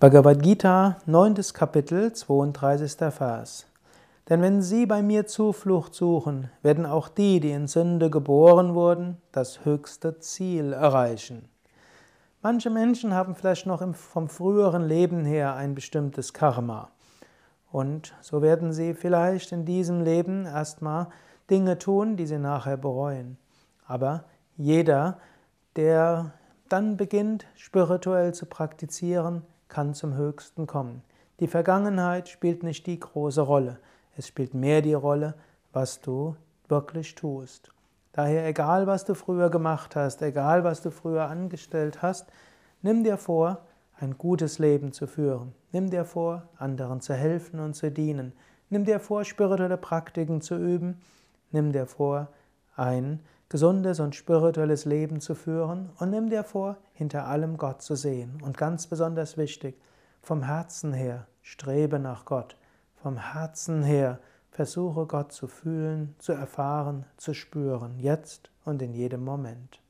Bhagavad Gita, 9. Kapitel, 32. Vers. Denn wenn sie bei mir Zuflucht suchen, werden auch die, die in Sünde geboren wurden, das höchste Ziel erreichen. Manche Menschen haben vielleicht noch vom früheren Leben her ein bestimmtes Karma. Und so werden sie vielleicht in diesem Leben erstmal Dinge tun, die sie nachher bereuen. Aber jeder, der dann beginnt, spirituell zu praktizieren, kann zum Höchsten kommen. Die Vergangenheit spielt nicht die große Rolle. Es spielt mehr die Rolle, was du wirklich tust. Daher, egal was du früher gemacht hast, egal was du früher angestellt hast, nimm dir vor, ein gutes Leben zu führen. Nimm dir vor, anderen zu helfen und zu dienen. Nimm dir vor, spirituelle Praktiken zu üben. Nimm dir vor, ein gesundes und spirituelles Leben zu führen und nimm dir vor, hinter allem Gott zu sehen. Und ganz besonders wichtig, vom Herzen her strebe nach Gott. Vom Herzen her versuche Gott zu fühlen, zu erfahren, zu spüren, jetzt und in jedem Moment.